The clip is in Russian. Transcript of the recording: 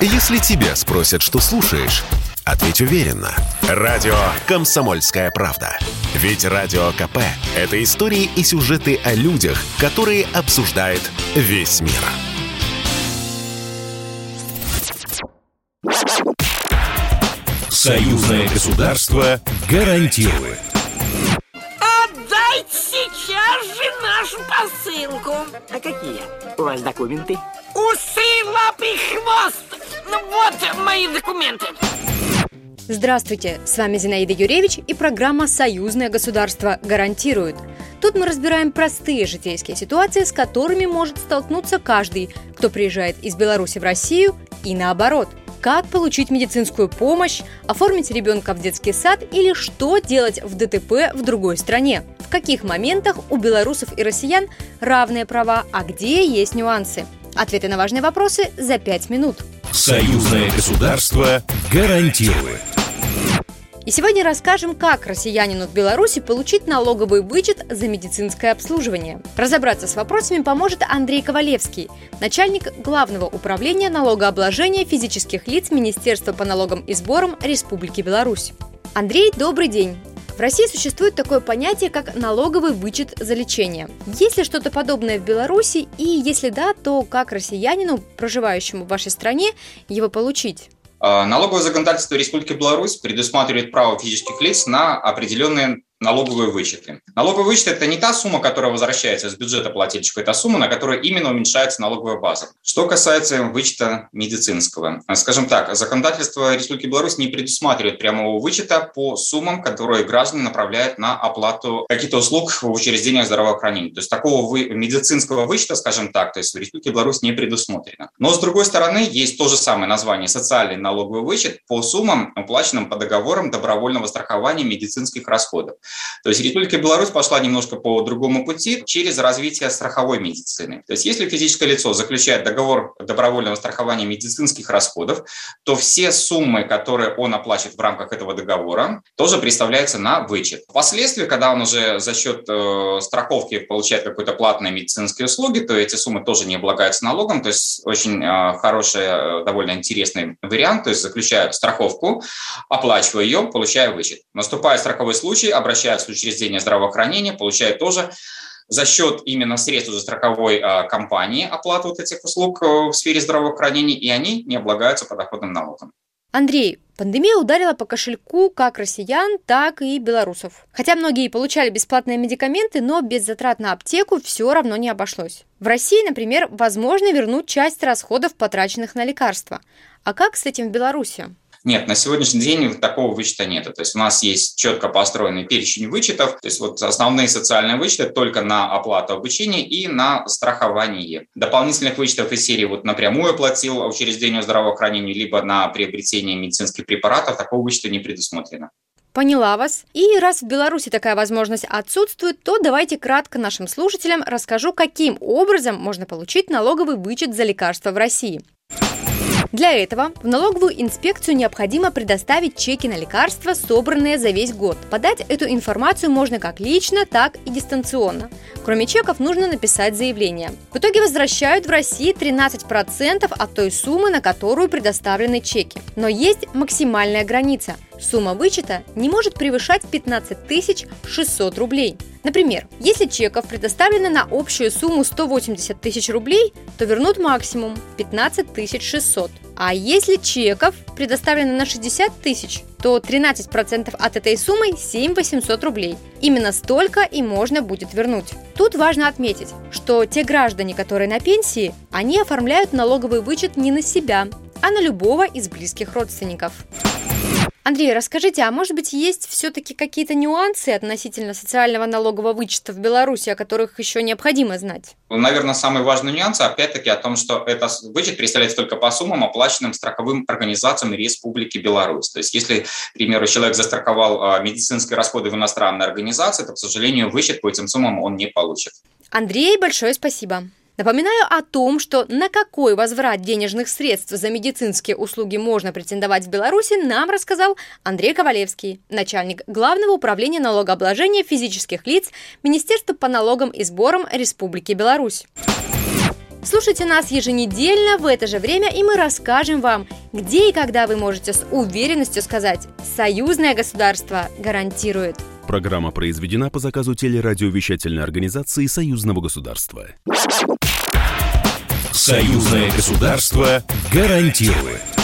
Если тебя спросят, что слушаешь, ответь уверенно. Радио «Комсомольская правда». Ведь Радио КП – это истории и сюжеты о людях, которые обсуждает весь мир. Союзное государство гарантирует. Отдайте сейчас же нашу посылку. А какие у вас документы? Усы, лапы, хвост. Ну вот мои документы. Здравствуйте, с вами Зинаида Юревич и программа «Союзное государство гарантирует». Тут мы разбираем простые житейские ситуации, с которыми может столкнуться каждый, кто приезжает из Беларуси в Россию и наоборот. Как получить медицинскую помощь, оформить ребенка в детский сад или что делать в ДТП в другой стране. В каких моментах у белорусов и россиян равные права, а где есть нюансы. Ответы на важные вопросы за пять минут. Союзное государство гарантирует. И сегодня расскажем, как россиянину в Беларуси получить налоговый вычет за медицинское обслуживание. Разобраться с вопросами поможет Андрей Ковалевский, начальник Главного управления налогообложения физических лиц Министерства по налогам и сборам Республики Беларусь. Андрей, добрый день! В России существует такое понятие, как налоговый вычет за лечение. Есть ли что-то подобное в Беларуси, и если да, то как россиянину, проживающему в вашей стране, его получить? А, налоговое законодательство Республики Беларусь предусматривает право физических лиц на определенные налоговые вычеты. Налоговый вычет – это не та сумма, которая возвращается из бюджета плательщика, это сумма, на которую именно уменьшается налоговая база. Что касается вычета медицинского. Скажем так, законодательство Республики Беларусь не предусматривает прямого вычета по суммам, которые граждане направляют на оплату каких-то услуг в учреждениях здравоохранения. То есть такого вы, медицинского вычета, скажем так, то есть в Республике Беларусь не предусмотрено. Но с другой стороны, есть то же самое название – социальный налоговый вычет по суммам, уплаченным по договорам добровольного страхования медицинских расходов. То есть Республика Беларусь пошла немножко по другому пути через развитие страховой медицины. То есть если физическое лицо заключает договор добровольного страхования медицинских расходов, то все суммы, которые он оплачивает в рамках этого договора, тоже представляются на вычет. Впоследствии, когда он уже за счет э, страховки получает какие-то платные медицинские услуги, то эти суммы тоже не облагаются налогом. То есть очень э, хороший, э, довольно интересный вариант. То есть заключаю страховку, оплачиваю ее, получаю вычет. Наступает страховой случай, обращаюсь обращаются в учреждение здравоохранения, получают тоже за счет именно средств за страховой а, компании оплату вот этих услуг э, в сфере здравоохранения, и они не облагаются подоходным налогом. Андрей, пандемия ударила по кошельку как россиян, так и белорусов. Хотя многие получали бесплатные медикаменты, но без затрат на аптеку все равно не обошлось. В России, например, возможно вернуть часть расходов, потраченных на лекарства. А как с этим в Беларуси? Нет, на сегодняшний день такого вычета нет. То есть у нас есть четко построенный перечень вычетов. То есть вот основные социальные вычеты только на оплату обучения и на страхование. Дополнительных вычетов из серии вот напрямую оплатил учреждению здравоохранения, либо на приобретение медицинских препаратов, такого вычета не предусмотрено. Поняла вас. И раз в Беларуси такая возможность отсутствует, то давайте кратко нашим слушателям расскажу, каким образом можно получить налоговый вычет за лекарства в России. Для этого в налоговую инспекцию необходимо предоставить чеки на лекарства, собранные за весь год. Подать эту информацию можно как лично, так и дистанционно. Кроме чеков нужно написать заявление. В итоге возвращают в России 13% от той суммы, на которую предоставлены чеки. Но есть максимальная граница. Сумма вычета не может превышать 15 600 рублей. Например, если чеков предоставлено на общую сумму 180 тысяч рублей, то вернут максимум 15 600. А если чеков предоставлено на 60 тысяч, то 13% от этой суммы 7 800 рублей. Именно столько и можно будет вернуть. Тут важно отметить, что те граждане, которые на пенсии, они оформляют налоговый вычет не на себя, а на любого из близких родственников. Андрей, расскажите, а может быть есть все-таки какие-то нюансы относительно социального налогового вычета в Беларуси, о которых еще необходимо знать? Наверное, самый важный нюанс, опять-таки, о том, что этот вычет представляется только по суммам, оплаченным страховым организациям Республики Беларусь. То есть, если, к примеру, человек застраховал а, медицинские расходы в иностранной организации, то, к сожалению, вычет по этим суммам он не получит. Андрей, большое спасибо. Напоминаю о том, что на какой возврат денежных средств за медицинские услуги можно претендовать в Беларуси, нам рассказал Андрей Ковалевский, начальник Главного управления налогообложения физических лиц Министерства по налогам и сборам Республики Беларусь. Слушайте нас еженедельно в это же время, и мы расскажем вам, где и когда вы можете с уверенностью сказать «Союзное государство гарантирует». Программа произведена по заказу телерадиовещательной организации Союзного государства. Союзное государство гарантирует.